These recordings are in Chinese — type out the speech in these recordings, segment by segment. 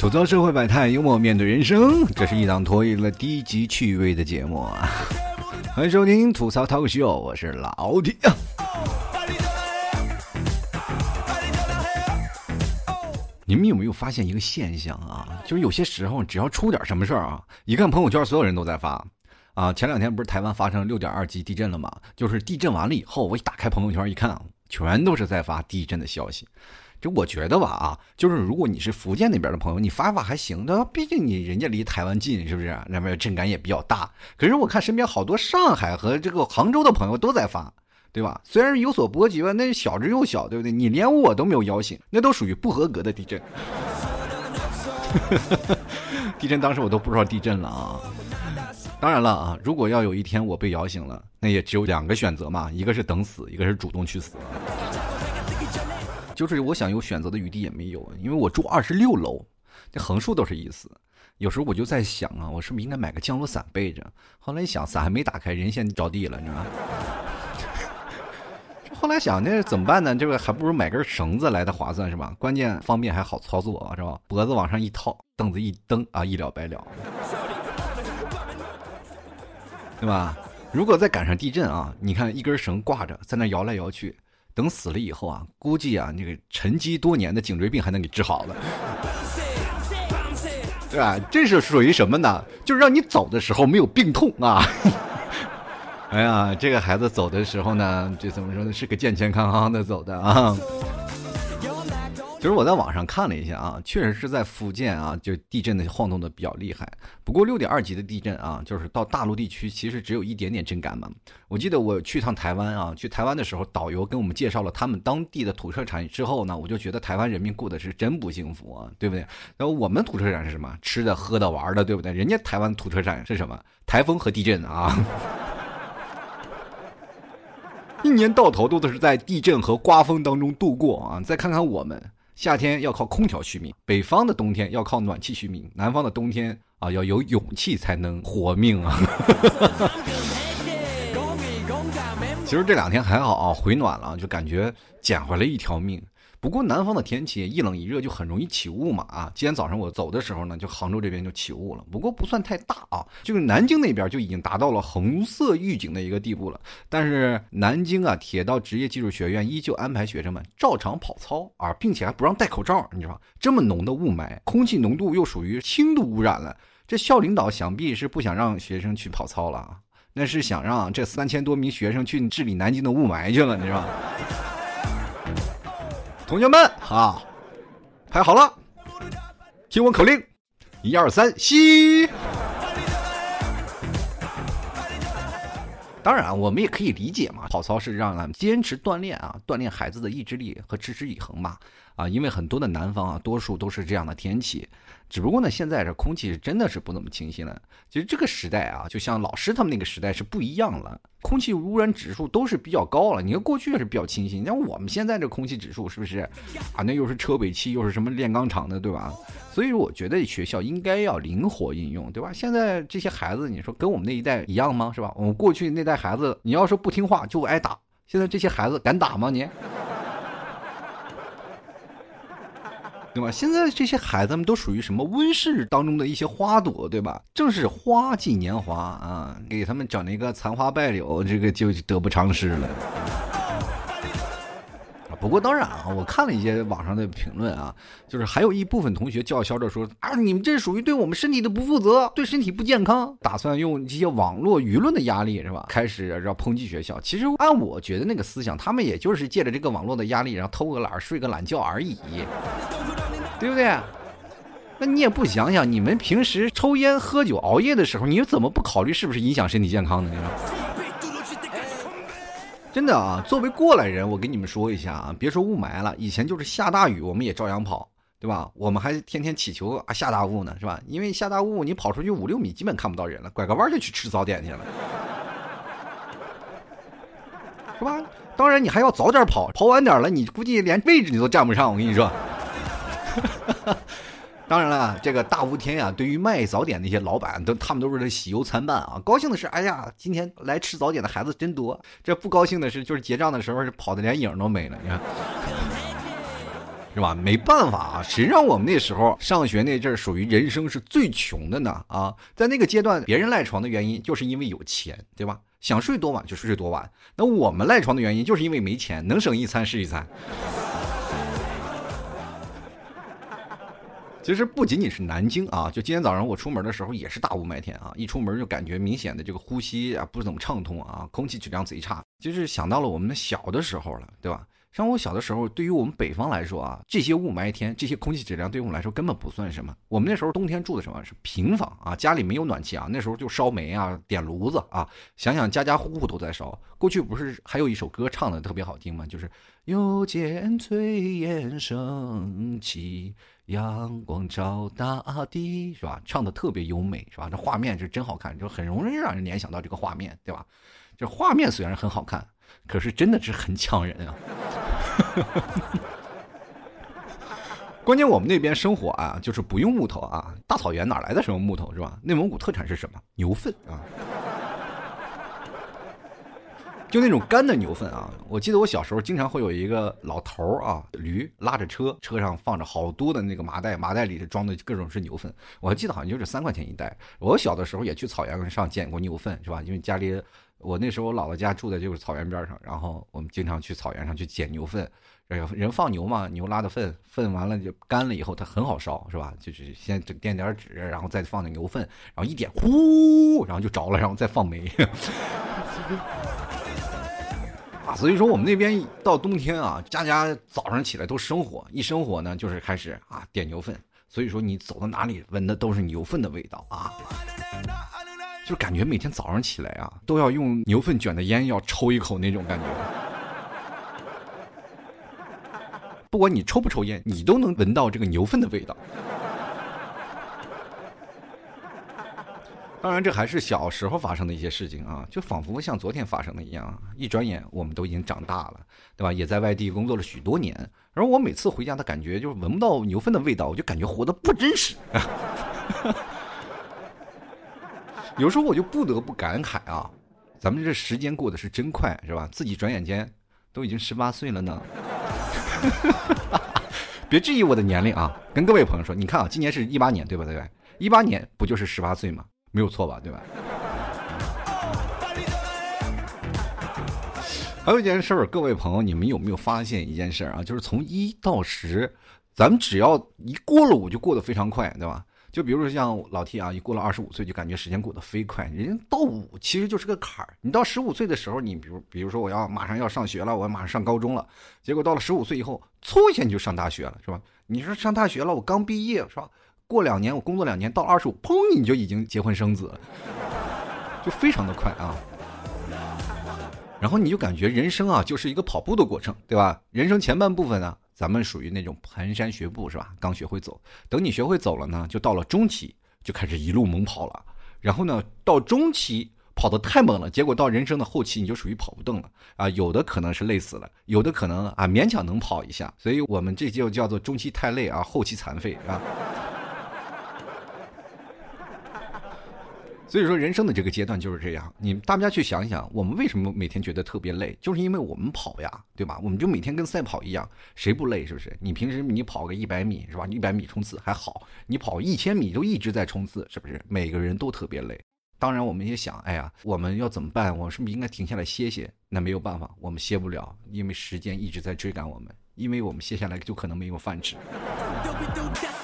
吐槽社会百态，幽默面对人生，这是一档脱离了低级趣味的节目啊！欢迎收听吐槽 talk show，我是老铁。你们有没有发现一个现象啊？就是有些时候，只要出点什么事儿啊，一看朋友圈，所有人都在发啊。前两天不是台湾发生六点二级地震了吗？就是地震完了以后，我一打开朋友圈一看，全都是在发地震的消息。就我觉得吧，啊，就是如果你是福建那边的朋友，你发发还行的，毕竟你人家离台湾近，是不是？那边震感也比较大。可是我看身边好多上海和这个杭州的朋友都在发，对吧？虽然有所波及吧，那小之又小，对不对？你连我都没有摇醒，那都属于不合格的地震。地震当时我都不知道地震了啊！当然了啊，如果要有一天我被摇醒了，那也只有两个选择嘛，一个是等死，一个是主动去死。就是我想有选择的余地也没有，因为我住二十六楼，这横竖都是意思。有时候我就在想啊，我是不是应该买个降落伞备着？后来一想，伞还没打开，人先着地了，你知道吗？后来想，那怎么办呢？这个还不如买根绳子来的划算，是吧？关键方便还好操作，是吧？脖子往上一套，凳子一蹬啊，一了百了，对吧？如果再赶上地震啊，你看一根绳挂着，在那摇来摇去。等死了以后啊，估计啊，那个沉积多年的颈椎病还能给治好了，对吧？这是属于什么呢？就是让你走的时候没有病痛啊！哎呀，这个孩子走的时候呢，这怎么说呢？是个健健康康的走的啊。其实我在网上看了一下啊，确实是在福建啊，就地震的晃动的比较厉害。不过六点二级的地震啊，就是到大陆地区其实只有一点点震感嘛。我记得我去趟台湾啊，去台湾的时候，导游跟我们介绍了他们当地的土特产之后呢，我就觉得台湾人民过的是真不幸福啊，对不对？然后我们土特产是什么？吃的、喝的、玩的，对不对？人家台湾土特产是什么？台风和地震啊，一年到头都是在地震和刮风当中度过啊。再看看我们。夏天要靠空调续命，北方的冬天要靠暖气续命，南方的冬天啊要有勇气才能活命啊！其实这两天还好啊，回暖了，就感觉捡回来一条命。不过南方的天气一冷一热就很容易起雾嘛啊！今天早上我走的时候呢，就杭州这边就起雾了，不过不算太大啊。就是南京那边就已经达到了红色预警的一个地步了。但是南京啊，铁道职业技术学院依旧安排学生们照常跑操啊，并且还不让戴口罩。你知道这么浓的雾霾，空气浓度又属于轻度污染了。这校领导想必是不想让学生去跑操了啊，那是想让这三千多名学生去治理南京的雾霾去了，你知道。同学们啊，排好了，听我口令，一二三，吸。当然，我们也可以理解嘛，跑操是让咱们坚持锻炼啊，锻炼孩子的意志力和持之以恒嘛。啊，因为很多的南方啊，多数都是这样的天气。只不过呢，现在这空气是真的是不怎么清新了。其实这个时代啊，就像老师他们那个时代是不一样了，空气污染指数都是比较高了。你看过去是比较清新，像我们现在这空气指数是不是啊？那又是车尾气，又是什么炼钢厂的，对吧？所以我觉得学校应该要灵活应用，对吧？现在这些孩子，你说跟我们那一代一样吗？是吧？我们过去那代孩子，你要说不听话就挨打，现在这些孩子敢打吗？你？对吧？现在这些孩子们都属于什么温室当中的一些花朵，对吧？正是花季年华啊，给他们整了一个残花败柳，这个就得不偿失了。不过当然啊，我看了一些网上的评论啊，就是还有一部分同学叫嚣着说啊，你们这属于对我们身体的不负责，对身体不健康，打算用这些网络舆论的压力是吧，开始要抨击学校。其实按我觉得那个思想，他们也就是借着这个网络的压力，然后偷个懒睡个懒觉而已，对不对？那你也不想想，你们平时抽烟喝酒熬夜的时候，你又怎么不考虑是不是影响身体健康呢？你说？真的啊，作为过来人，我跟你们说一下啊，别说雾霾了，以前就是下大雨，我们也照样跑，对吧？我们还天天祈求啊下大雾呢，是吧？因为下大雾，你跑出去五六米，基本看不到人了，拐个弯就去吃早点去了，是吧？当然，你还要早点跑，跑晚点了，你估计连位置你都占不上。我跟你说。当然了，这个大雾天呀，对于卖早点那些老板都，他们都是喜忧参半啊。高兴的是，哎呀，今天来吃早点的孩子真多。这不高兴的是，就是结账的时候是跑的连影都没了。你看，是吧？没办法啊，谁让我们那时候上学那阵儿属于人生是最穷的呢？啊，在那个阶段，别人赖床的原因就是因为有钱，对吧？想睡多晚就睡多晚。那我们赖床的原因就是因为没钱，能省一餐是一餐。其实不仅仅是南京啊，就今天早上我出门的时候也是大雾霾天啊，一出门就感觉明显的这个呼吸啊不怎么畅通啊，空气质量贼差。就是想到了我们小的时候了，对吧？像我小的时候，对于我们北方来说啊，这些雾霾天，这些空气质量对于我们来说根本不算什么。我们那时候冬天住的什么是平房啊，家里没有暖气啊，那时候就烧煤啊，点炉子啊。想想家家户户都在烧。过去不是还有一首歌唱的特别好听吗？就是又见炊烟升起，阳光照大地，是吧？唱的特别优美，是吧？这画面是真好看，就很容易让人联想到这个画面，对吧？这画面虽然很好看，可是真的是很呛人啊。关键我们那边生活啊，就是不用木头啊，大草原哪来的什么木头是吧？内蒙古特产是什么？牛粪啊，就那种干的牛粪啊。我记得我小时候经常会有一个老头啊，驴拉着车，车上放着好多的那个麻袋，麻袋里头装的各种是牛粪。我还记得好像就是三块钱一袋。我小的时候也去草原上捡过牛粪是吧？因为家里。我那时候我姥姥家住的就是草原边上，然后我们经常去草原上去捡牛粪，人放牛嘛，牛拉的粪，粪完了就干了以后它很好烧，是吧？就是先垫点纸，然后再放点牛粪，然后一点，呼，然后就着了，然后再放煤。所以说我们那边到冬天啊，家家早上起来都生火，一生火呢就是开始啊点牛粪，所以说你走到哪里闻的都是牛粪的味道啊。就感觉每天早上起来啊，都要用牛粪卷的烟要抽一口那种感觉。不管你抽不抽烟，你都能闻到这个牛粪的味道。当然，这还是小时候发生的一些事情啊，就仿佛像昨天发生的一样。一转眼，我们都已经长大了，对吧？也在外地工作了许多年。而我每次回家的感觉，就是闻不到牛粪的味道，我就感觉活得不真实。有时候我就不得不感慨啊，咱们这时间过得是真快，是吧？自己转眼间都已经十八岁了呢。别质疑我的年龄啊！跟各位朋友说，你看啊，今年是一八年，对吧？对吧？一八年不就是十八岁吗？没有错吧？对吧？还有一件事儿，各位朋友，你们有没有发现一件事儿啊？就是从一到十，咱们只要一过了五，就过得非常快，对吧？就比如说像老 T 啊，一过了二十五岁就感觉时间过得飞快。人到五其实就是个坎儿。你到十五岁的时候，你比如比如说我要马上要上学了，我马上上高中了。结果到了十五岁以后，嗖一下你就上大学了，是吧？你说上大学了，我刚毕业是吧？过两年我工作两年，到二十五，砰，你就已经结婚生子了，就非常的快啊。然后你就感觉人生啊就是一个跑步的过程，对吧？人生前半部分呢。咱们属于那种蹒跚学步是吧？刚学会走，等你学会走了呢，就到了中期，就开始一路猛跑了。然后呢，到中期跑得太猛了，结果到人生的后期，你就属于跑不动了啊。有的可能是累死了，有的可能啊勉强能跑一下。所以我们这就叫做中期太累啊，后期残废啊。所以说，人生的这个阶段就是这样。你大家去想一想，我们为什么每天觉得特别累？就是因为我们跑呀，对吧？我们就每天跟赛跑一样，谁不累？是不是？你平时你跑个一百米，是吧？一百米冲刺还好，你跑一千米都一直在冲刺，是不是？每个人都特别累。当然，我们也想，哎呀，我们要怎么办？我是不是应该停下来歇歇？那没有办法，我们歇不了，因为时间一直在追赶我们，因为我们歇下来就可能没有饭吃。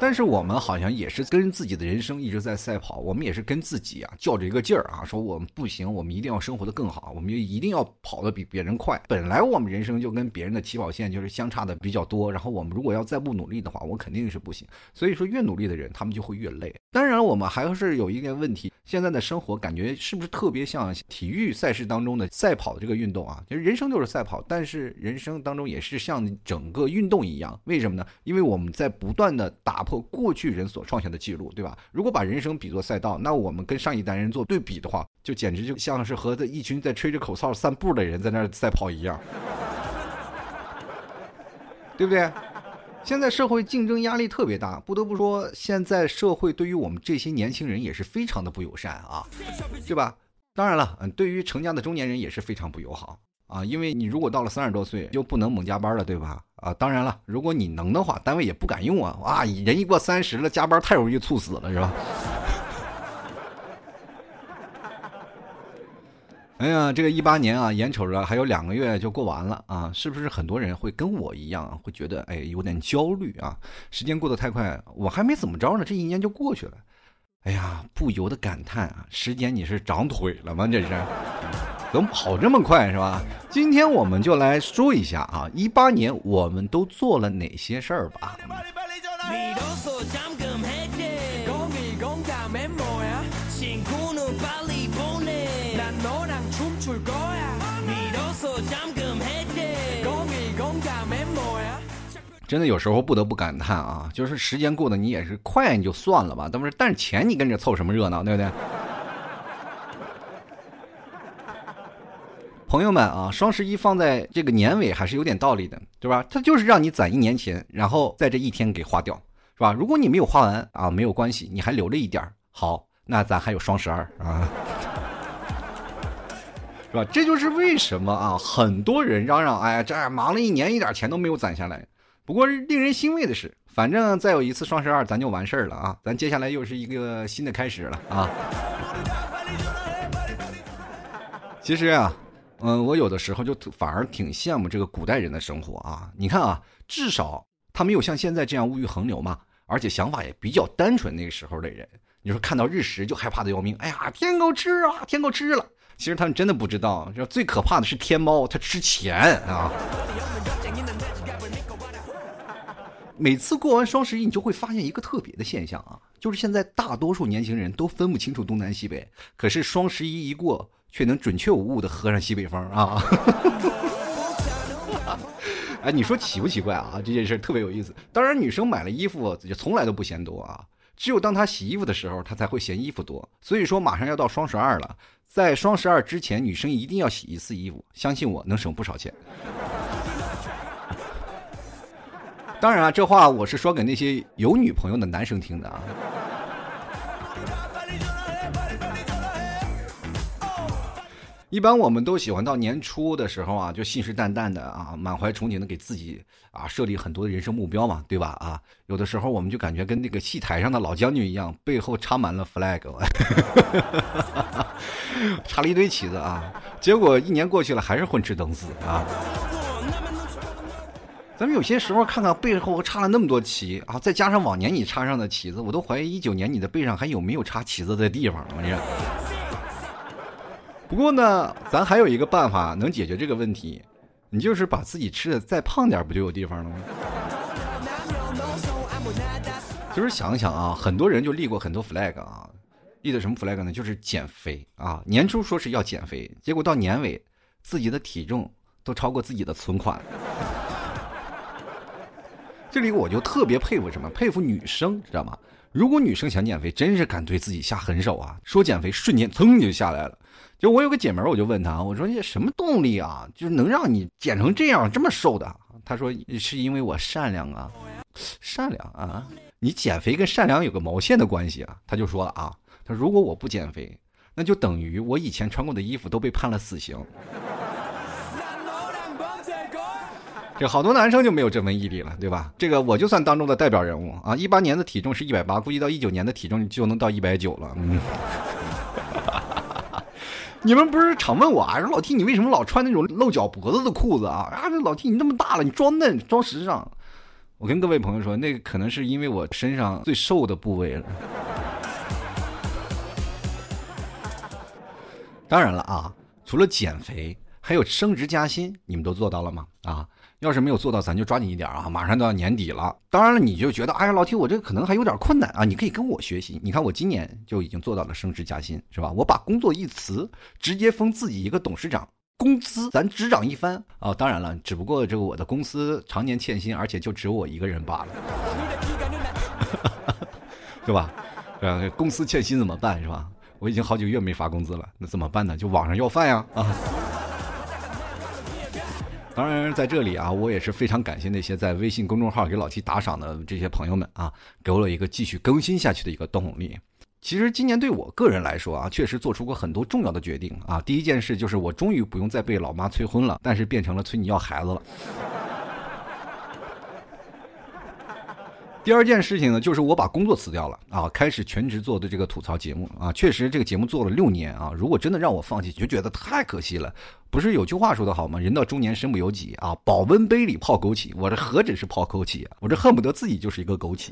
但是我们好像也是跟自己的人生一直在赛跑，我们也是跟自己啊较着一个劲儿啊，说我们不行，我们一定要生活的更好，我们就一定要跑得比别人快。本来我们人生就跟别人的起跑线就是相差的比较多，然后我们如果要再不努力的话，我肯定是不行。所以说越努力的人，他们就会越累。当然，我们还是有一个问题，现在的生活感觉是不是特别像体育赛事当中的赛跑这个运动啊？其实人生就是赛跑，但是人生当中也是像整个运动一样，为什么呢？因为我们在不断的打破。过去人所创下的记录，对吧？如果把人生比作赛道，那我们跟上一代人做对比的话，就简直就像是和一群在吹着口哨散步的人在那儿赛跑一样，对不对？现在社会竞争压力特别大，不得不说，现在社会对于我们这些年轻人也是非常的不友善啊，对吧？当然了，嗯，对于成家的中年人也是非常不友好。啊，因为你如果到了三十多岁就不能猛加班了，对吧？啊，当然了，如果你能的话，单位也不敢用啊。哇，人一过三十了，加班太容易猝死了，是吧？哎呀，这个一八年啊，眼瞅着还有两个月就过完了啊，是不是很多人会跟我一样，会觉得哎有点焦虑啊？时间过得太快，我还没怎么着呢，这一年就过去了。哎呀，不由得感叹啊，时间你是长腿了吗？这是，怎么跑这么快是吧？今天我们就来说一下啊，一八年我们都做了哪些事儿吧。真的有时候不得不感叹啊，就是时间过得你也是快，你就算了吧，但是但是钱你跟着凑什么热闹，对不对？朋友们啊，双十一放在这个年尾还是有点道理的，对吧？它就是让你攒一年钱，然后在这一天给花掉，是吧？如果你没有花完啊，没有关系，你还留了一点好，那咱还有双十二啊，是吧？这就是为什么啊，很多人嚷嚷，哎呀，这忙了一年，一点钱都没有攒下来。不过令人欣慰的是，反正再有一次双十二，咱就完事儿了啊！咱接下来又是一个新的开始了啊！其实啊，嗯，我有的时候就反而挺羡慕这个古代人的生活啊！你看啊，至少他没有像现在这样物欲横流嘛，而且想法也比较单纯。那个时候的人，你说看到日食就害怕的要命，哎呀，天狗吃啊，天狗吃了！其实他们真的不知道，这最可怕的是天猫，它吃钱啊！每次过完双十一，你就会发现一个特别的现象啊，就是现在大多数年轻人都分不清楚东南西北，可是双十一一过，却能准确无误的喝上西北风啊！哎，你说奇不奇怪啊？这件事特别有意思。当然，女生买了衣服就从来都不嫌多啊，只有当她洗衣服的时候，她才会嫌衣服多。所以说，马上要到双十二了，在双十二之前，女生一定要洗一次衣服，相信我能省不少钱。当然啊，这话我是说给那些有女朋友的男生听的啊。一般我们都喜欢到年初的时候啊，就信誓旦旦的啊，满怀憧憬的给自己啊设立很多的人生目标嘛，对吧？啊，有的时候我们就感觉跟那个戏台上的老将军一样，背后插满了 flag，插了一堆旗子啊，结果一年过去了，还是混吃等死啊。咱们有些时候看看背后插了那么多旗啊，再加上往年你插上的旗子，我都怀疑一九年你的背上还有没有插旗子的地方了。这。不过呢，咱还有一个办法能解决这个问题，你就是把自己吃的再胖点，不就有地方了吗？就是想想啊，很多人就立过很多 flag 啊，立的什么 flag 呢？就是减肥啊。年初说是要减肥，结果到年尾，自己的体重都超过自己的存款。这里我就特别佩服什么？佩服女生，知道吗？如果女生想减肥，真是敢对自己下狠手啊！说减肥，瞬间噌就下来了。就我有个姐们儿，我就问她，我说你什么动力啊？就是能让你减成这样这么瘦的？她说是因为我善良啊，善良啊！你减肥跟善良有个毛线的关系啊？她就说了啊，她如果我不减肥，那就等于我以前穿过的衣服都被判了死刑。这好多男生就没有这份毅力了，对吧？这个我就算当中的代表人物啊！一八年的体重是一百八，估计到一九年的体重就能到一百九了。嗯，你们不是常问我啊？说老 T 你为什么老穿那种露脚脖子的裤子啊？啊，这老 T 你那么大了，你装嫩装时尚。我跟各位朋友说，那个可能是因为我身上最瘦的部位了。当然了啊，除了减肥，还有升职加薪，你们都做到了吗？啊？要是没有做到，咱就抓紧一点啊！马上都要年底了。当然了，你就觉得，哎呀，老铁，我这个可能还有点困难啊！你可以跟我学习。你看，我今年就已经做到了升职加薪，是吧？我把工作一辞，直接封自己一个董事长，工资咱只涨一番啊！当然了，只不过这个我的公司常年欠薪，而且就只有我一个人罢了，对吧？呃，公司欠薪怎么办？是吧？我已经好几个月没发工资了，那怎么办呢？就网上要饭呀！啊！当然，在这里啊，我也是非常感谢那些在微信公众号给老七打赏的这些朋友们啊，给我了一个继续更新下去的一个动力。其实今年对我个人来说啊，确实做出过很多重要的决定啊。第一件事就是我终于不用再被老妈催婚了，但是变成了催你要孩子了。第二件事情呢，就是我把工作辞掉了啊，开始全职做的这个吐槽节目啊。确实，这个节目做了六年啊，如果真的让我放弃，就觉得太可惜了。不是有句话说的好吗？人到中年身不由己啊，保温杯里泡枸杞，我这何止是泡枸杞啊，我这恨不得自己就是一个枸杞。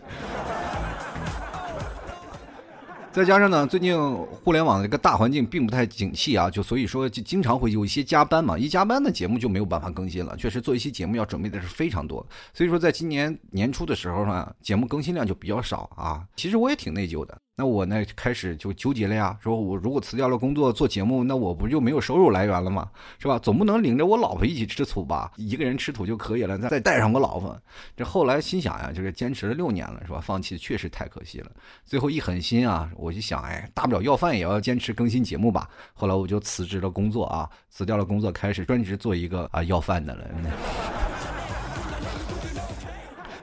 再加上呢，最近互联网的这个大环境并不太景气啊，就所以说就经常会有一些加班嘛，一加班的节目就没有办法更新了。确实做一期节目要准备的是非常多，所以说在今年年初的时候呢，节目更新量就比较少啊。其实我也挺内疚的。那我呢开始就纠结了呀，说我如果辞掉了工作做节目，那我不就没有收入来源了吗？是吧？总不能领着我老婆一起吃土吧？一个人吃土就可以了，再带上我老婆。这后来心想呀，就是坚持了六年了，是吧？放弃确实太可惜了。最后一狠心啊，我就想，哎，大不了要饭也要坚持更新节目吧。后来我就辞职了工作啊，辞掉了工作，开始专职做一个啊要饭的了。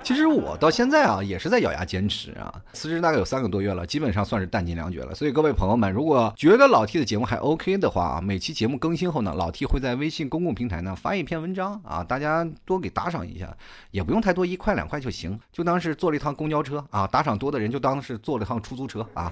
其实我到现在啊，也是在咬牙坚持啊。辞职大概有三个多月了，基本上算是弹尽粮绝了。所以各位朋友们，如果觉得老 T 的节目还 OK 的话啊，每期节目更新后呢，老 T 会在微信公共平台呢发一篇文章啊，大家多给打赏一下，也不用太多，一块两块就行，就当是坐了一趟公交车啊。打赏多的人就当是坐了趟出租车啊。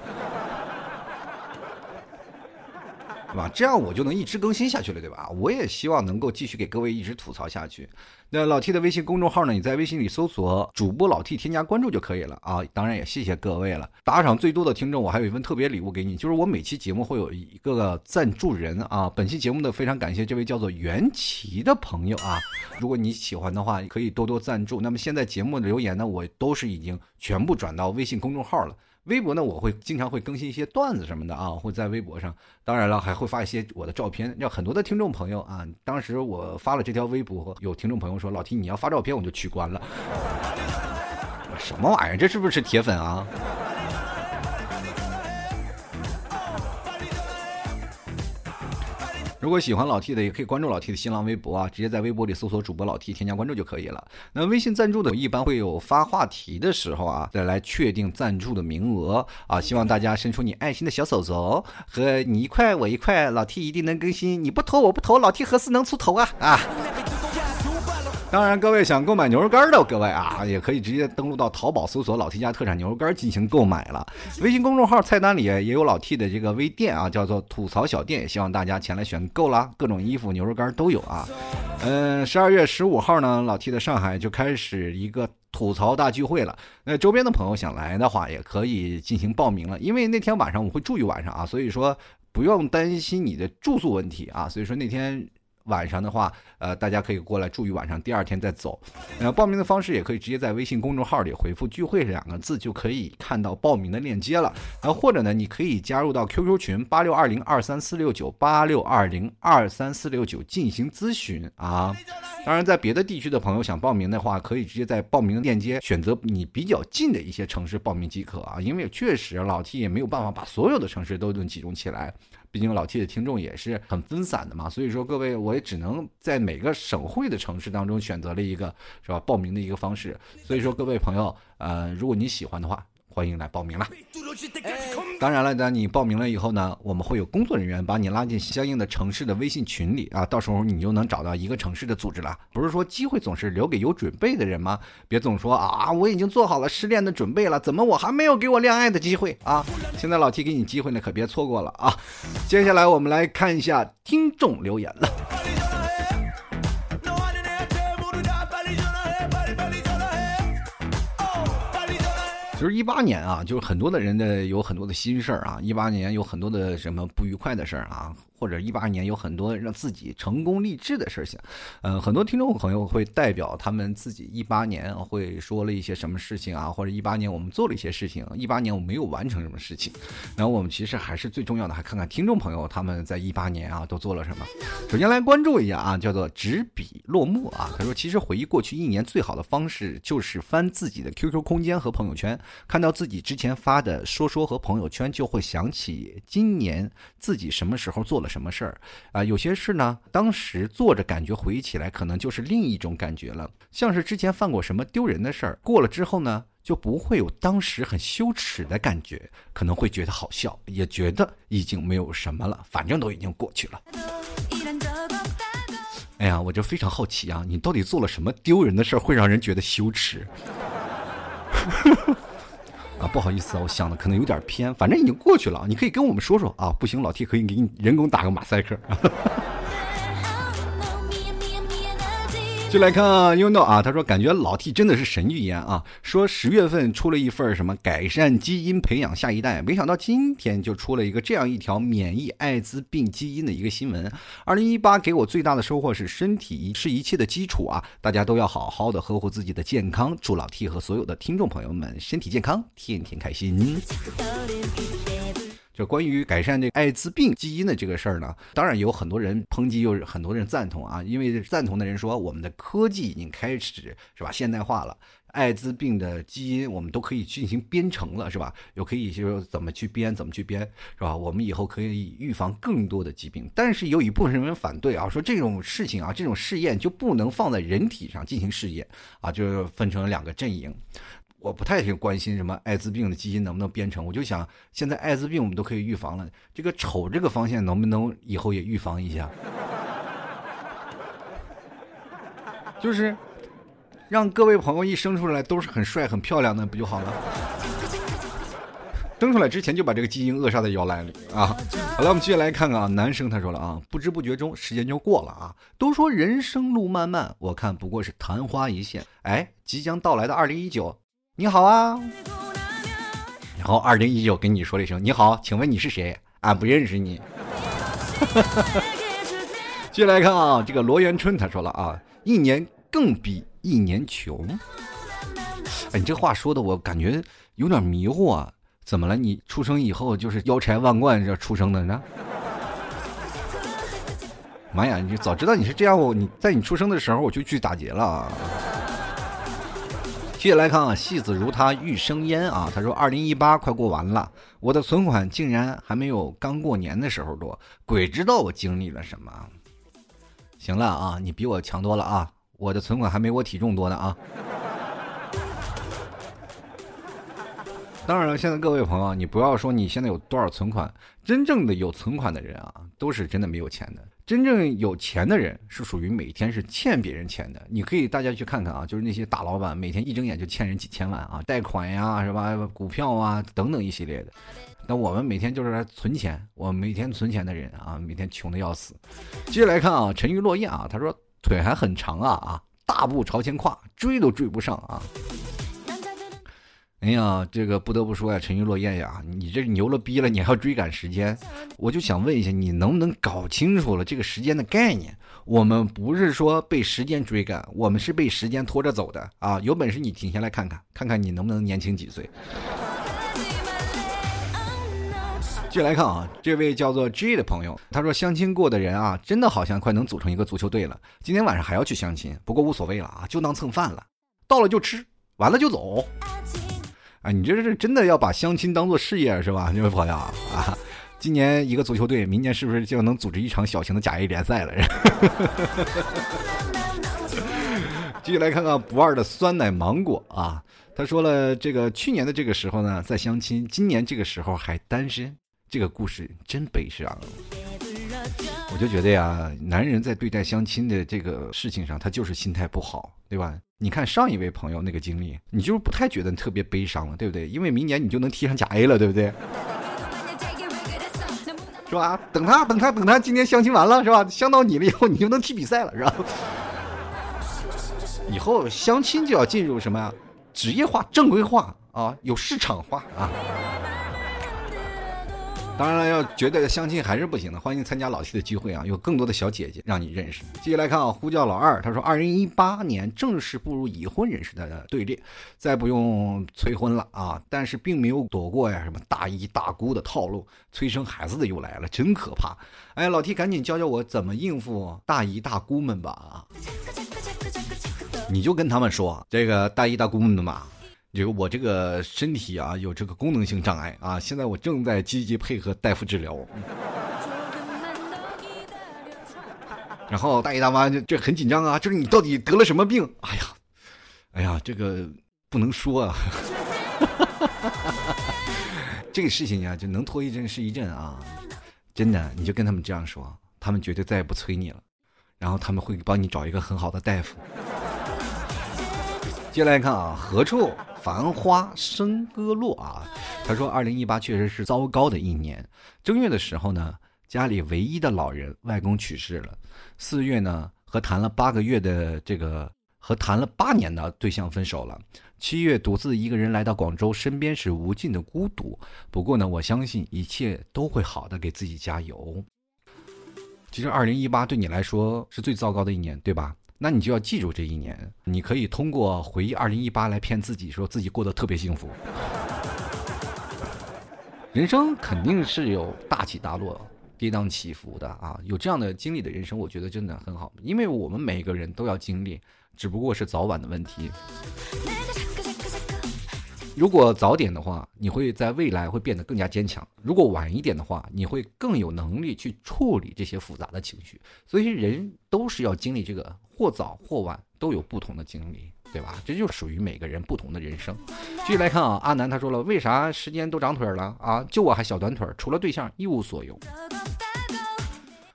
对吧？这样我就能一直更新下去了，对吧？我也希望能够继续给各位一直吐槽下去。那老 T 的微信公众号呢？你在微信里搜索“主播老 T”，添加关注就可以了啊。当然也谢谢各位了，打赏最多的听众，我还有一份特别礼物给你，就是我每期节目会有一个赞助人啊。本期节目呢，非常感谢这位叫做袁奇的朋友啊。如果你喜欢的话，可以多多赞助。那么现在节目的留言呢，我都是已经全部转到微信公众号了。微博呢，我会经常会更新一些段子什么的啊，会在微博上。当然了，还会发一些我的照片，要很多的听众朋友啊。当时我发了这条微博，有听众朋友说：“老提你要发照片，我就取关了。”什么玩意儿？这是不是铁粉啊？如果喜欢老 T 的，也可以关注老 T 的新浪微博啊，直接在微博里搜索主播老 T，添加关注就可以了。那微信赞助的，一般会有发话题的时候啊，再来确定赞助的名额啊。希望大家伸出你爱心的小手手，和你一块我一块，老 T 一定能更新。你不投我不投，老 T 何时能出头啊啊！当然，各位想购买牛肉干的各位啊，也可以直接登录到淘宝搜索“老 T 家特产牛肉干”进行购买了。微信公众号菜单里也有老 T 的这个微店啊，叫做“吐槽小店”，也希望大家前来选购啦。各种衣服、牛肉干都有啊。嗯，十二月十五号呢，老 T 的上海就开始一个吐槽大聚会了。那周边的朋友想来的话，也可以进行报名了。因为那天晚上我会住一晚上啊，所以说不用担心你的住宿问题啊。所以说那天。晚上的话，呃，大家可以过来住一晚上，第二天再走。呃，报名的方式也可以直接在微信公众号里回复“聚会”两个字，就可以看到报名的链接了。然后或者呢，你可以加入到 QQ 群八六二零二三四六九八六二零二三四六九进行咨询啊。当然，在别的地区的朋友想报名的话，可以直接在报名的链接选择你比较近的一些城市报名即可啊。因为确实老 T 也没有办法把所有的城市都能集中起来。毕竟老 T 的听众也是很分散的嘛，所以说各位我也只能在每个省会的城市当中选择了一个是吧报名的一个方式，所以说各位朋友，呃，如果你喜欢的话。欢迎来报名了。当然了，当你报名了以后呢，我们会有工作人员把你拉进相应的城市的微信群里啊，到时候你就能找到一个城市的组织了。不是说机会总是留给有准备的人吗？别总说啊，我已经做好了失恋的准备了，怎么我还没有给我恋爱的机会啊？现在老 T 给你机会呢，可别错过了啊！接下来我们来看一下听众留言了。其实一八年啊，就是很多的人的有很多的心事儿啊，一八年有很多的什么不愉快的事儿啊。或者一八年有很多让自己成功励志的事情，嗯，很多听众朋友会代表他们自己一八年会说了一些什么事情啊，或者一八年我们做了一些事情，一八年我没有完成什么事情，然后我们其实还是最重要的，还看看听众朋友他们在一八年啊都做了什么。首先来关注一下啊，叫做执笔落幕啊，他说其实回忆过去一年最好的方式就是翻自己的 QQ 空间和朋友圈，看到自己之前发的说说和朋友圈，就会想起今年自己什么时候做了。什么事儿啊？有些事呢，当时做着感觉回忆起来，可能就是另一种感觉了，像是之前犯过什么丢人的事儿，过了之后呢。就不会有当时很羞耻的感觉，可能会觉得好笑，也觉得已经没有什么了，反正都已经过去了。哎呀，我就非常好奇啊，你到底做了什么丢人的事儿，会让人觉得羞耻？啊，不好意思啊，我想的可能有点偏，反正已经过去了，你可以跟我们说说啊。不行，老 T 可以给你人工打个马赛克。来看，You know 啊，他说感觉老 T 真的是神预言啊，说十月份出了一份什么改善基因培养下一代，没想到今天就出了一个这样一条免疫艾滋病基因的一个新闻。二零一八给我最大的收获是身体是一切的基础啊，大家都要好好的呵护自己的健康，祝老 T 和所有的听众朋友们身体健康，天天开心。就关于改善这个艾滋病基因的这个事儿呢，当然有很多人抨击，又很多人赞同啊。因为赞同的人说，我们的科技已经开始是吧现代化了，艾滋病的基因我们都可以进行编程了，是吧？又可以就是怎么去编，怎么去编，是吧？我们以后可以预防更多的疾病。但是有一部分人反对啊，说这种事情啊，这种试验就不能放在人体上进行试验啊，就分成两个阵营。我不太去关心什么艾滋病的基因能不能编程，我就想现在艾滋病我们都可以预防了，这个丑这个方向能不能以后也预防一下？就是让各位朋友一生出来都是很帅很漂亮的不就好了？生出来之前就把这个基因扼杀在摇篮里啊！好了，我们继续来看看啊，男生他说了啊，不知不觉中时间就过了啊，都说人生路漫漫，我看不过是昙花一现。哎，即将到来的二零一九。你好啊，然后二零一九跟你说了一声你好，请问你是谁？俺不认识你。接来看啊，这个罗元春他说了啊，一年更比一年穷。哎，你这话说的我感觉有点迷糊啊，怎么了？你出生以后就是腰缠万贯这出生的呢？妈呀，你早知道你是这样，我你在你出生的时候我就去打劫了。接下来看啊，戏子如他欲生烟啊。他说：“二零一八快过完了，我的存款竟然还没有刚过年的时候多，鬼知道我经历了什么。”行了啊，你比我强多了啊，我的存款还没我体重多呢啊。当然了，现在各位朋友，你不要说你现在有多少存款，真正的有存款的人啊，都是真的没有钱的。真正有钱的人是属于每天是欠别人钱的。你可以大家去看看啊，就是那些大老板每天一睁眼就欠人几千万啊，贷款呀，是吧？股票啊等等一系列的。那我们每天就是来存钱，我每天存钱的人啊，每天穷的要死。接着来看啊，沉鱼落雁啊，他说腿还很长啊啊，大步朝前跨，追都追不上啊。哎呀，这个不得不说呀，沉鱼落雁呀，你这牛了逼了，你还要追赶时间，我就想问一下，你能不能搞清楚了这个时间的概念？我们不是说被时间追赶，我们是被时间拖着走的啊！有本事你停下来看看，看看你能不能年轻几岁。继续来看啊，这位叫做 J 的朋友，他说相亲过的人啊，真的好像快能组成一个足球队了。今天晚上还要去相亲，不过无所谓了啊，就当蹭饭了，到了就吃，完了就走。啊，你这是真的要把相亲当做事业是吧，这位朋友啊？今年一个足球队，明年是不是就能组织一场小型的甲 A 联赛了？继续来看看不二的酸奶芒果啊，他说了，这个去年的这个时候呢在相亲，今年这个时候还单身，这个故事真悲伤。我就觉得呀，男人在对待相亲的这个事情上，他就是心态不好，对吧？你看上一位朋友那个经历，你就是不太觉得特别悲伤了，对不对？因为明年你就能踢上甲 A 了，对不对？是吧？等他，等他，等他，今年相亲完了，是吧？相到你了以后，你就能踢比赛了，是吧？以后相亲就要进入什么呀？职业化、正规化啊，有市场化啊。当然了，要觉得相亲还是不行的，欢迎参加老 T 的聚会啊，有更多的小姐姐让你认识。继续来看啊，呼叫老二，他说，二零一八年正式步入已婚人士的队列，再不用催婚了啊，但是并没有躲过呀什么大姨大姑的套路，催生孩子的又来了，真可怕。哎，老 T 赶紧教教我怎么应付大姨大姑们吧啊！你就跟他们说，这个大姨大姑们的嘛。这个我这个身体啊有这个功能性障碍啊，现在我正在积极配合大夫治疗。然后大爷大妈就这很紧张啊，就是你到底得了什么病？哎呀，哎呀，这个不能说啊。这个事情呀，就能拖一阵是一阵啊！真的，你就跟他们这样说，他们绝对再也不催你了，然后他们会帮你找一个很好的大夫。接下来看啊，何处繁花笙歌落啊？他说，二零一八确实是糟糕的一年。正月的时候呢，家里唯一的老人外公去世了。四月呢，和谈了八个月的这个和谈了八年的对象分手了。七月独自一个人来到广州，身边是无尽的孤独。不过呢，我相信一切都会好的，给自己加油。其实，二零一八对你来说是最糟糕的一年，对吧？那你就要记住这一年。你可以通过回忆二零一八来骗自己，说自己过得特别幸福。人生肯定是有大起大落、跌宕起伏的啊！有这样的经历的人生，我觉得真的很好，因为我们每个人都要经历，只不过是早晚的问题。如果早点的话，你会在未来会变得更加坚强；如果晚一点的话，你会更有能力去处理这些复杂的情绪。所以人都是要经历这个，或早或晚都有不同的经历，对吧？这就属于每个人不同的人生。继续来看啊，阿南他说了，为啥时间都长腿了啊？就我还小短腿，除了对象一无所有。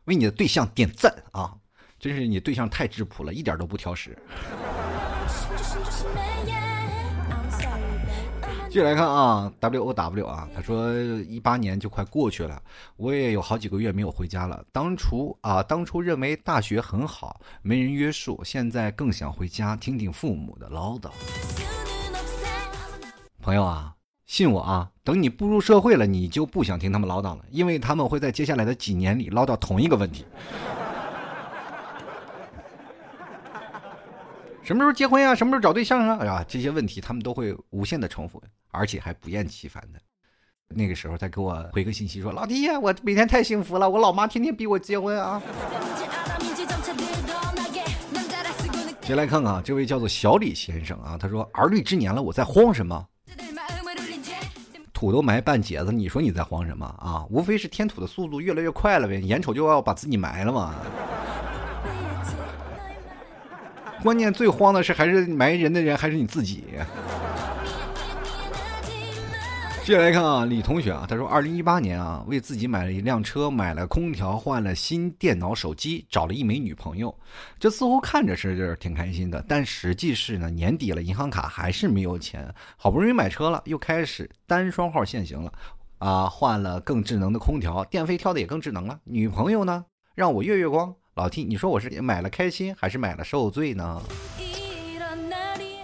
为你的对象点赞啊！真是你对象太质朴了，一点都不挑食。继续来看啊，W O W 啊，他说一八年就快过去了，我也有好几个月没有回家了。当初啊，当初认为大学很好，没人约束，现在更想回家听听父母的唠叨。朋友啊，信我啊，等你步入社会了，你就不想听他们唠叨了，因为他们会在接下来的几年里唠叨同一个问题。什么时候结婚呀？什么时候找对象啊？哎呀，这些问题他们都会无限的重复，而且还不厌其烦的。那个时候再给我回个信息说：“老弟呀，我每天太幸福了，我老妈天天逼我结婚啊。”先来看看这位叫做小李先生啊，他说：“儿女之年了，我在慌什么？土都埋半截子，你说你在慌什么啊？无非是添土的速度越来越快了呗，眼瞅就要把自己埋了嘛。”关键最慌的是，还是埋人的人还是你自己。接下来看啊，李同学啊，他说，二零一八年啊，为自己买了一辆车，买了空调，换了新电脑、手机，找了一枚女朋友。这似乎看着是挺开心的，但实际是呢，年底了，银行卡还是没有钱。好不容易买车了，又开始单双号限行了，啊，换了更智能的空调，电费跳的也更智能了。女朋友呢，让我月月光。老 T，你说我是买了开心还是买了受罪呢？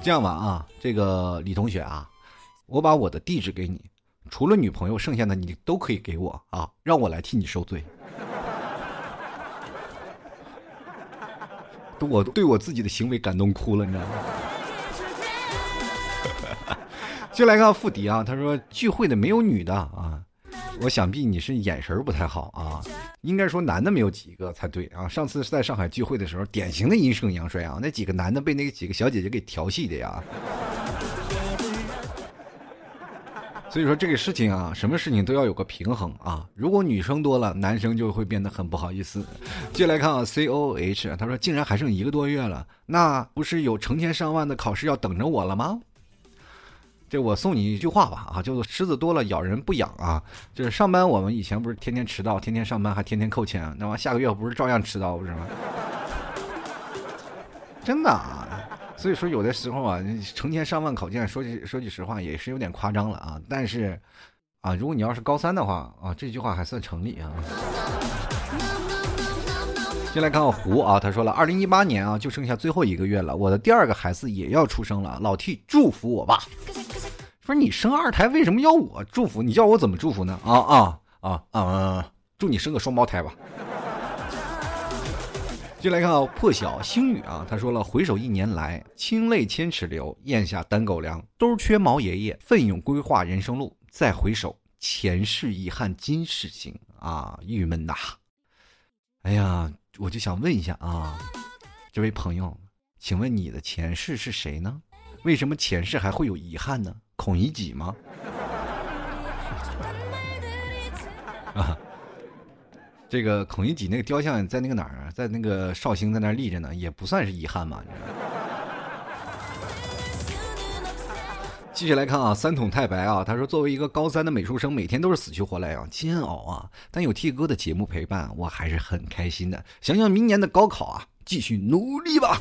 这样吧啊，这个李同学啊，我把我的地址给你，除了女朋友，剩下的你都可以给我啊，让我来替你受罪。我对我自己的行为感动哭了，你知道吗？就来看付迪啊，他说聚会的没有女的啊。我想必你是眼神不太好啊，应该说男的没有几个才对啊。上次是在上海聚会的时候，典型的阴盛阳衰啊，那几个男的被那几个小姐姐给调戏的呀。所以说这个事情啊，什么事情都要有个平衡啊。如果女生多了，男生就会变得很不好意思。接下来看啊，C O H，他说竟然还剩一个多月了，那不是有成千上万的考试要等着我了吗？这我送你一句话吧，啊，叫做狮子多了咬人不痒啊。就是上班我们以前不是天天迟到，天天上班还天天扣钱，那完下个月不是照样迟到不是吗？真的啊，所以说有的时候啊，成千上万考卷，说句说句实话也是有点夸张了啊。但是啊，如果你要是高三的话啊，这句话还算成立啊。先来看看胡啊，他说了，二零一八年啊，就剩下最后一个月了，我的第二个孩子也要出生了，老 T 祝福我吧。说你生二胎为什么要我祝福？你叫我怎么祝福呢？啊啊啊啊！祝你生个双胞胎吧。就来看啊，破晓星宇啊，他说了，回首一年来，清泪千尺流，咽下单狗粮，兜缺毛爷爷，奋勇规划人生路，再回首，前世遗憾今世行啊，郁闷呐。哎呀。我就想问一下啊，这位朋友，请问你的前世是谁呢？为什么前世还会有遗憾呢？孔乙己吗？啊，这个孔乙己那个雕像在那个哪儿啊？在那个绍兴在那儿立着呢，也不算是遗憾嘛。继续来看啊，三桶太白啊，他说作为一个高三的美术生，每天都是死去活来啊，煎熬啊，但有 T 哥的节目陪伴，我还是很开心的。想想明年的高考啊，继续努力吧。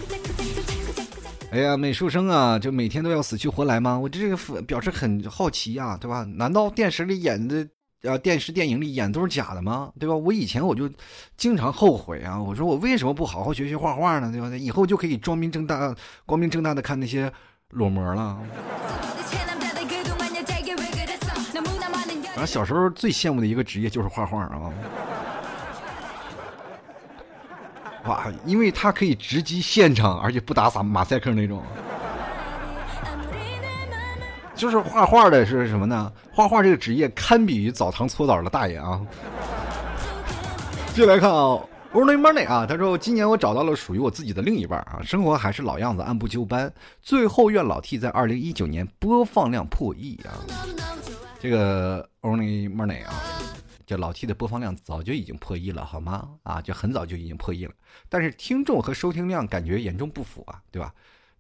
哎呀，美术生啊，就每天都要死去活来吗？我这个表示很好奇呀，对吧？难道电视里演的？啊，电视电影里演都是假的吗？对吧？我以前我就经常后悔啊，我说我为什么不好好学学画画呢？对吧？以后就可以光明正大、光明正大的看那些裸模了。然后小时候最羡慕的一个职业就是画画啊！哇，因为他可以直击现场，而且不打撒马赛克那种。就是画画的是什么呢？画画这个职业堪比于澡堂搓澡的大爷啊！进来看啊，Only Money 啊，他说今年我找到了属于我自己的另一半啊，生活还是老样子，按部就班。最后愿老 T 在二零一九年播放量破亿啊！这个 Only Money 啊，这老 T 的播放量早就已经破亿了，好吗？啊，就很早就已经破亿了，但是听众和收听量感觉严重不符啊，对吧？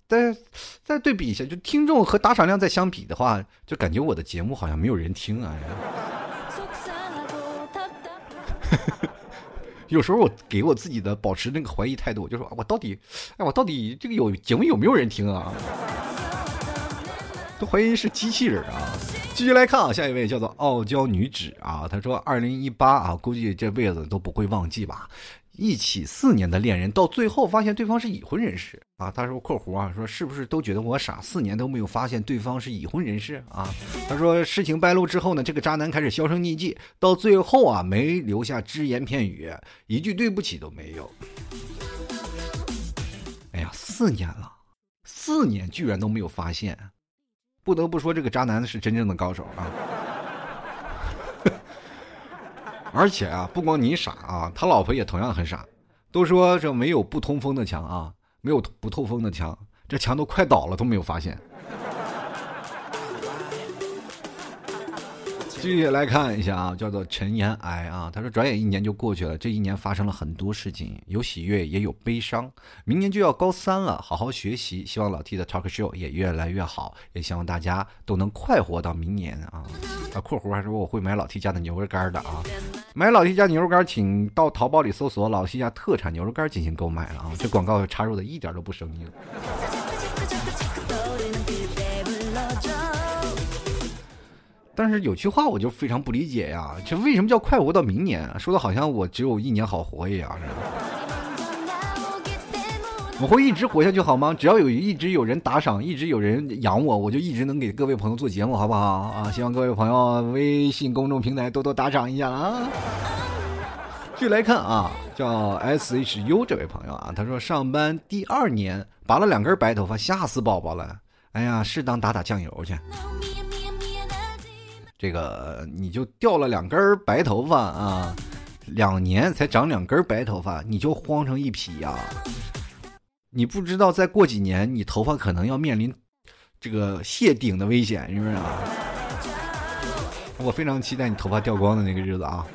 再再对比一下，就听众和打赏量再相比的话，就感觉我的节目好像没有人听啊。有时候我给我自己的保持那个怀疑态度，我就说我到底，哎，我到底这个有节目有没有人听啊？都怀疑是机器人啊。继续来看啊，下一位叫做傲娇女子啊，她说二零一八啊，估计这辈子都不会忘记吧。一起四年的恋人，到最后发现对方是已婚人士啊！他说（括弧啊）说是不是都觉得我傻？四年都没有发现对方是已婚人士啊？他说事情败露之后呢，这个渣男开始销声匿迹，到最后啊，没留下只言片语，一句对不起都没有。哎呀，四年了，四年居然都没有发现，不得不说这个渣男是真正的高手啊！而且啊，不光你傻啊，他老婆也同样很傻。都说这没有不通风的墙啊，没有不透风的墙，这墙都快倒了都没有发现。继续来看一下啊，叫做陈延癌啊，他说转眼一年就过去了，这一年发生了很多事情，有喜悦也有悲伤。明年就要高三了，好好学习，希望老 T 的 talk show 也越来越好，也希望大家都能快活到明年啊。啊，括弧还说我会买老 T 家的牛肉干的啊，买老 T 家牛肉干，请到淘宝里搜索老 T 家特产牛肉干进行购买了啊，这广告插入的一点都不生硬。但是有句话我就非常不理解呀，这为什么叫快活到明年？说的好像我只有一年好活一样。我会一直活下去好吗？只要有一直有人打赏，一直有人养我，我就一直能给各位朋友做节目，好不好啊？希望各位朋友微信公众平台多多打赏一下啊！继续来看啊，叫 S H U 这位朋友啊，他说上班第二年拔了两根白头发，吓死宝宝了。哎呀，适当打打酱油去。这个你就掉了两根白头发啊，两年才长两根白头发，你就慌成一匹呀！你不知道再过几年，你头发可能要面临这个谢顶的危险，是不是啊？我非常期待你头发掉光的那个日子啊！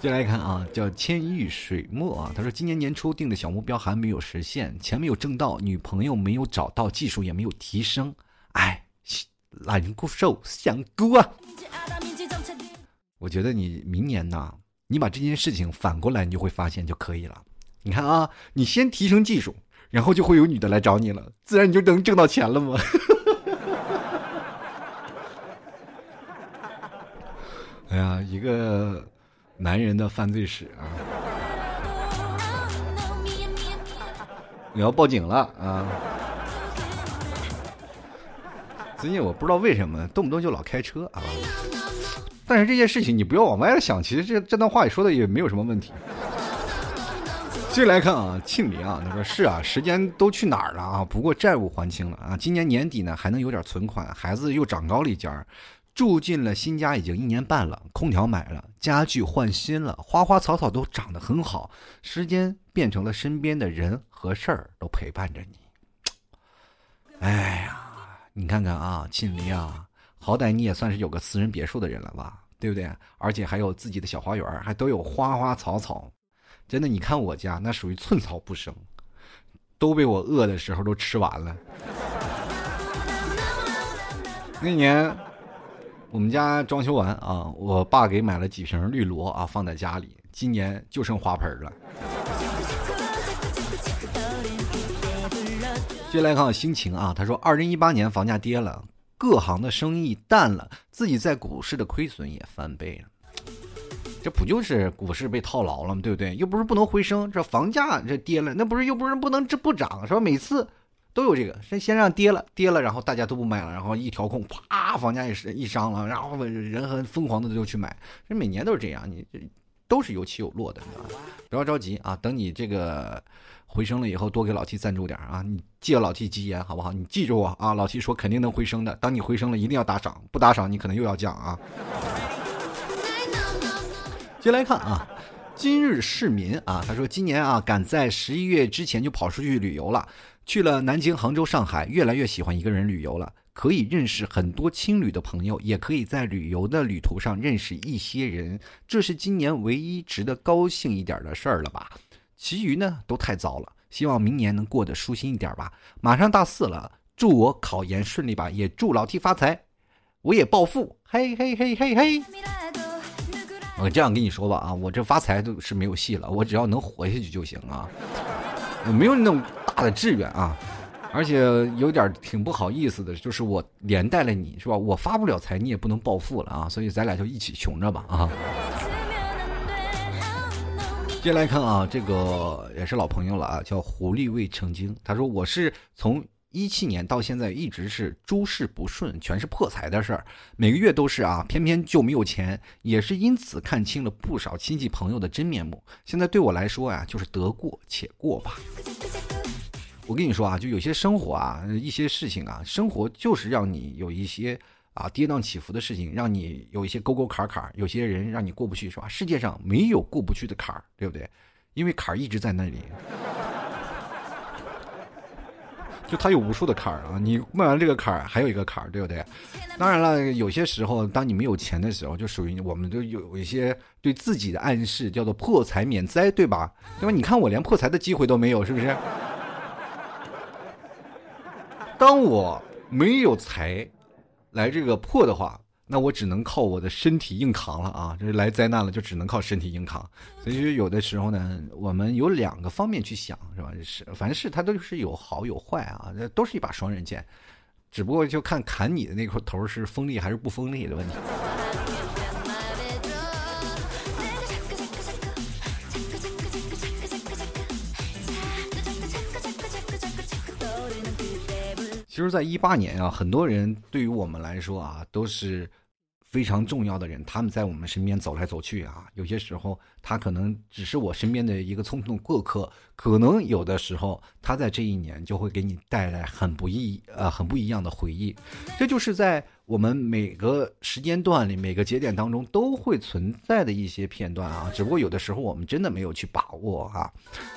接来看啊，叫千玉水墨啊，他说今年年初定的小目标还没有实现，钱没有挣到，女朋友没有找到，技术也没有提升，哎。懒骨瘦香菇啊！我觉得你明年呢，你把这件事情反过来，你就会发现就可以了。你看啊，你先提升技术，然后就会有女的来找你了，自然你就能挣到钱了嘛。哎呀，一个男人的犯罪史啊！你要报警了啊！最近我不知道为什么动不动就老开车啊，但是这件事情你不要往歪了想，其实这这段话也说的也没有什么问题。继续来看啊，庆林啊，他说是啊，时间都去哪儿了啊？不过债务还清了啊，今年年底呢还能有点存款，孩子又长高了一截儿，住进了新家已经一年半了，空调买了，家具换新了，花花草草都长得很好，时间变成了身边的人和事儿都陪伴着你。哎呀。你看看啊庆林啊好歹你也算是有个私人别墅的人了吧对不对？而且还有自己的小花园还都有花花草草。真的你看我家那属于寸草不生都被我饿的时候都吃完了。那年我们家装修完啊我爸给买了几瓶绿萝啊放在家里今年就剩花盆了。接下来看心情啊，他说，二零一八年房价跌了，各行的生意淡了，自己在股市的亏损也翻倍了。这不就是股市被套牢了吗？对不对？又不是不能回升，这房价这跌了，那不是又不是不能这不涨，是吧？每次都有这个，先先让跌了，跌了，然后大家都不买了，然后一调控，啪，房价也是一涨了，然后人很疯狂的就去买，这每年都是这样，你这都是有起有落的，你知道吧？不要着急啊，等你这个回升了以后，多给老 T 赞助点啊，你借老 T 吉言好不好？你记住我啊，老 T 说肯定能回升的，当你回升了，一定要打赏，不打赏你可能又要降啊。接来看啊，今日市民啊，他说今年啊，赶在十一月之前就跑出去旅游了，去了南京、杭州、上海，越来越喜欢一个人旅游了，可以认识很多青旅的朋友，也可以在旅游的旅途上认识一些人，这是今年唯一值得高兴一点的事儿了吧？其余呢都太糟了，希望明年能过得舒心一点吧。马上大四了，祝我考研顺利吧，也祝老 T 发财，我也暴富，嘿嘿嘿嘿嘿。我这样跟你说吧啊，我这发财都是没有戏了，我只要能活下去就行啊，我没有那种大的志愿啊，而且有点挺不好意思的，就是我连带了你是吧，我发不了财，你也不能暴富了啊，所以咱俩就一起穷着吧啊。接下来看啊，这个也是老朋友了啊，叫狐狸未成精，他说我是从。一七年到现在一直是诸事不顺，全是破财的事儿，每个月都是啊，偏偏就没有钱，也是因此看清了不少亲戚朋友的真面目。现在对我来说呀，就是得过且过吧。我跟你说啊，就有些生活啊，一些事情啊，生活就是让你有一些啊跌宕起伏的事情，让你有一些沟沟坎坎，有些人让你过不去，是吧？世界上没有过不去的坎儿，对不对？因为坎儿一直在那里。就他有无数的坎儿啊，你迈完这个坎儿，还有一个坎儿，对不对？当然了，有些时候，当你没有钱的时候，就属于我们都有一些对自己的暗示，叫做破财免灾，对吧？对吧？你看我连破财的机会都没有，是不是？当我没有财来这个破的话。那我只能靠我的身体硬扛了啊！这来灾难了，就只能靠身体硬扛。所以有的时候呢，我们有两个方面去想，是吧？是凡事它都是有好有坏啊，这都是一把双刃剑，只不过就看砍你的那块头是锋利还是不锋利的问题。其实，在一八年啊，很多人对于我们来说啊，都是。非常重要的人，他们在我们身边走来走去啊。有些时候，他可能只是我身边的一个匆匆过客，可能有的时候，他在这一年就会给你带来很不一呃很不一样的回忆。这就是在我们每个时间段里、每个节点当中都会存在的一些片段啊。只不过有的时候我们真的没有去把握哈。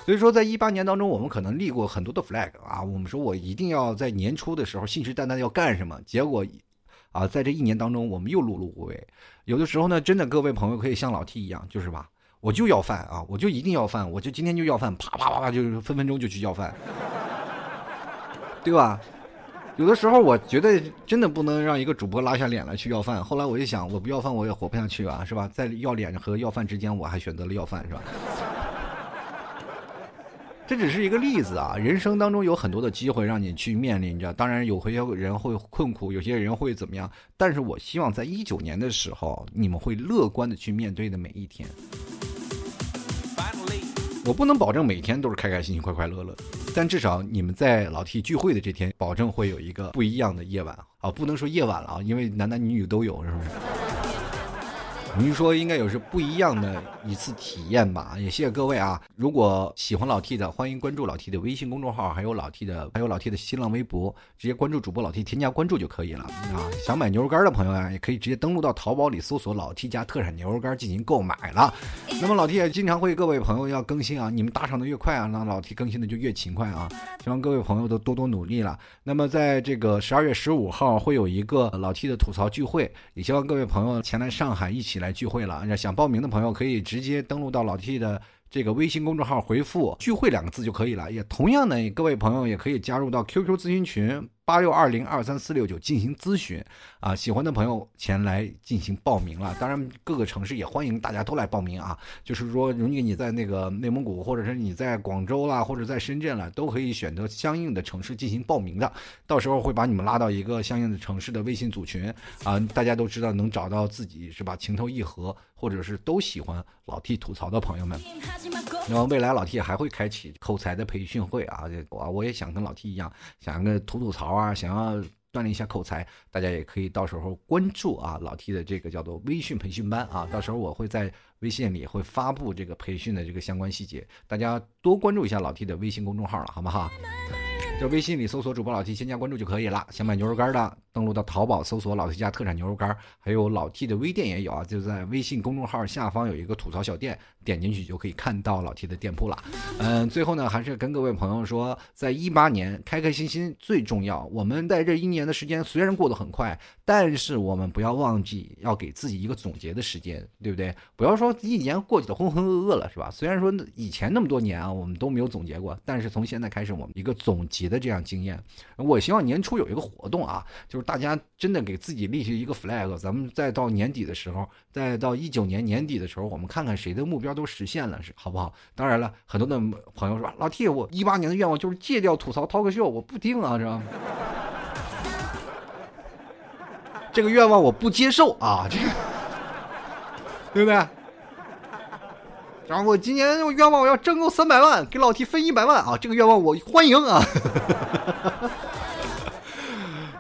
所以说，在一八年当中，我们可能立过很多的 flag 啊。我们说我一定要在年初的时候信誓旦旦要干什么，结果。啊，在这一年当中，我们又碌碌无为。有的时候呢，真的各位朋友可以像老 T 一样，就是吧，我就要饭啊，我就一定要饭，我就今天就要饭，啪啪啪啪，就是分分钟就去要饭，对吧？有的时候我觉得真的不能让一个主播拉下脸来去要饭。后来我一想，我不要饭我也活不下去啊，是吧？在要脸和要饭之间，我还选择了要饭，是吧？这只是一个例子啊，人生当中有很多的机会让你去面临着，当然有些人会困苦，有些人会怎么样，但是我希望在一九年的时候，你们会乐观的去面对的每一天。我不能保证每天都是开开心心、快快乐乐，但至少你们在老 T 聚会的这天，保证会有一个不一样的夜晚啊，不能说夜晚了啊，因为男男女女都有，是不是？您说应该有是不一样的一次体验吧？也谢谢各位啊！如果喜欢老 T 的，欢迎关注老 T 的微信公众号，还有老 T 的，还有老 T 的新浪微博，直接关注主播老 T，添加关注就可以了啊！想买牛肉干的朋友啊，也可以直接登录到淘宝里搜索老 T 家特产牛肉干进行购买了。那么老 T 也经常会各位朋友要更新啊，你们打赏的越快啊，那老 T 更新的就越勤快啊！希望各位朋友都多多努力了。那么在这个十二月十五号会有一个老 T 的吐槽聚会，也希望各位朋友前来上海一起来聚会了。想报名的朋友可以直接登录到老 T 的这个微信公众号，回复“聚会”两个字就可以了。也同样呢，各位朋友也可以加入到 QQ 咨询群，八六二零二三四六九进行咨询啊，喜欢的朋友前来进行报名了。当然，各个城市也欢迎大家都来报名啊。就是说，如果你在那个内蒙古，或者是你在广州啦，或者在深圳了，都可以选择相应的城市进行报名的。到时候会把你们拉到一个相应的城市的微信组群啊，大家都知道能找到自己是吧？情投意合，或者是都喜欢老 T 吐槽的朋友们。那么未来老 T 还会开启口才的培训会啊，我我也想跟老 T 一样，想个吐吐槽啊，想要锻炼一下口才，大家也可以到时候关注啊老 T 的这个叫做微信培训班啊，到时候我会在微信里会发布这个培训的这个相关细节，大家多关注一下老 T 的微信公众号了，好不好？在微信里搜索主播老 T，添加关注就可以了。想买牛肉干的。登录到淘宝搜索老 T 家特产牛肉干，还有老 T 的微店也有啊，就在微信公众号下方有一个吐槽小店，点进去就可以看到老 T 的店铺了。嗯，最后呢，还是跟各位朋友说，在一八年开开心心最重要。我们在这一年的时间虽然过得很快，但是我们不要忘记要给自己一个总结的时间，对不对？不要说一年过去的浑浑噩噩了，是吧？虽然说以前那么多年啊，我们都没有总结过，但是从现在开始，我们一个总结的这样经验。我希望年初有一个活动啊，就是。大家真的给自己立下一个 flag，咱们再到年底的时候，再到一九年年底的时候，我们看看谁的目标都实现了，是好不好？当然了，很多的朋友说，老 T，我一八年的愿望就是戒掉吐槽 talk show，我不听啊，是吧？这个愿望我不接受啊，这个对不对？然后我今年我愿望我要挣够三百万，给老 T 分一百万啊，这个愿望我欢迎啊。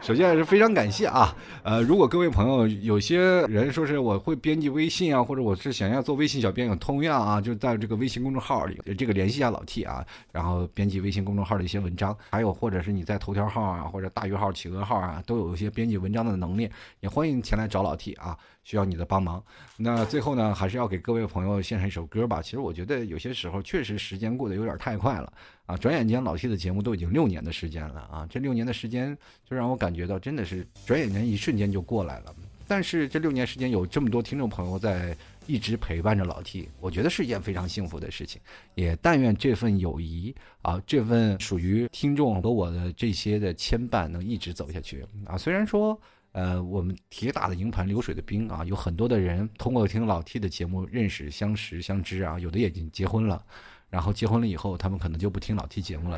首先还是非常感谢啊，呃，如果各位朋友有些人说是我会编辑微信啊，或者我是想要做微信小编，有同样啊，就在这个微信公众号里，这个联系一下老 T 啊，然后编辑微信公众号的一些文章，还有或者是你在头条号啊，或者大鱼号、企鹅号啊，都有一些编辑文章的能力，也欢迎前来找老 T 啊。需要你的帮忙，那最后呢，还是要给各位朋友献上一首歌吧。其实我觉得有些时候确实时间过得有点太快了啊！转眼间老 T 的节目都已经六年的时间了啊！这六年的时间就让我感觉到真的是转眼间一瞬间就过来了。但是这六年时间有这么多听众朋友在一直陪伴着老 T，我觉得是一件非常幸福的事情。也但愿这份友谊啊，这份属于听众和我的这些的牵绊能一直走下去啊！虽然说。呃，我们铁打的营盘流水的兵啊，有很多的人通过听老 T 的节目认识、相识、相知啊，有的已经结婚了，然后结婚了以后，他们可能就不听老 T 节目了。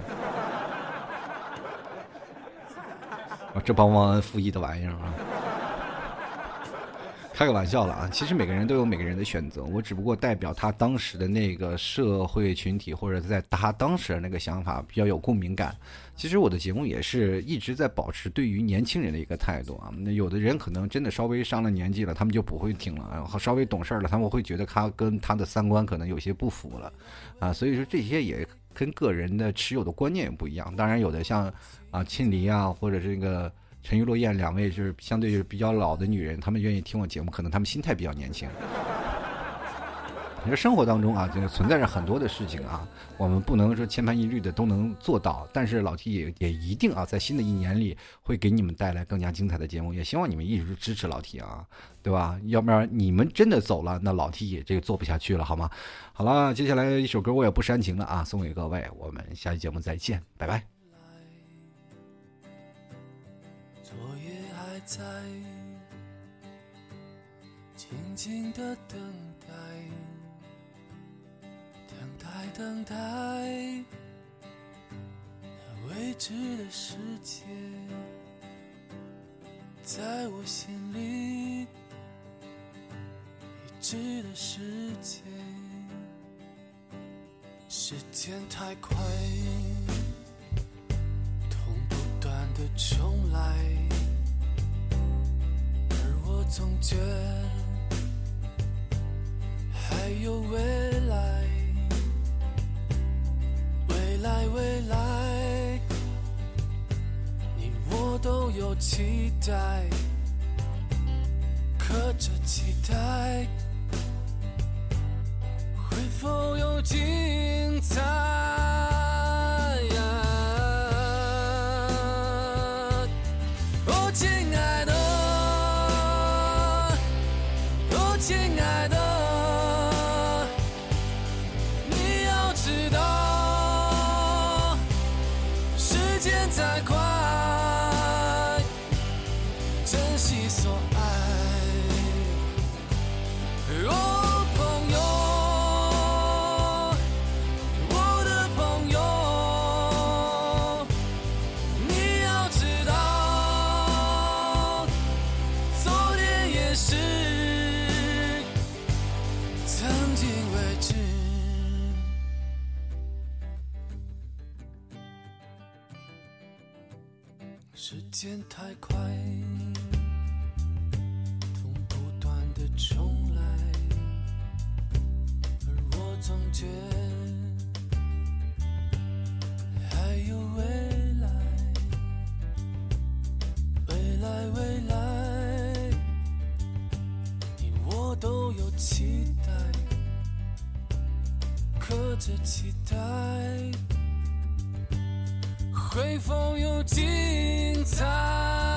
啊，这帮忘恩负义的玩意儿啊！开个玩笑了啊，其实每个人都有每个人的选择，我只不过代表他当时的那个社会群体，或者在他当时的那个想法比较有共鸣感。其实我的节目也是一直在保持对于年轻人的一个态度啊。那有的人可能真的稍微上了年纪了，他们就不会听了；然后稍微懂事了，他们会觉得他跟他的三观可能有些不符了啊。所以说这些也跟个人的持有的观念也不一样。当然有的像啊庆黎啊，或者这个。陈玉落雁两位就是相对就是比较老的女人，她们愿意听我节目，可能她们心态比较年轻。你说生活当中啊，就是存在着很多的事情啊，我们不能说千篇一律的都能做到，但是老 T 也也一定啊，在新的一年里会给你们带来更加精彩的节目，也希望你们一直支持老 T 啊，对吧？要不然你们真的走了，那老 T 也这个做不下去了，好吗？好了，接下来一首歌我也不煽情了啊，送给各位，我们下期节目再见，拜拜。在静静的等待，等待，等待，那未知的世界，在我心里，已知的世界，时间太快，痛不断的重来。从前还有未来，未来，未来，你我都有期待，可这期待会否有精彩？会否有精彩？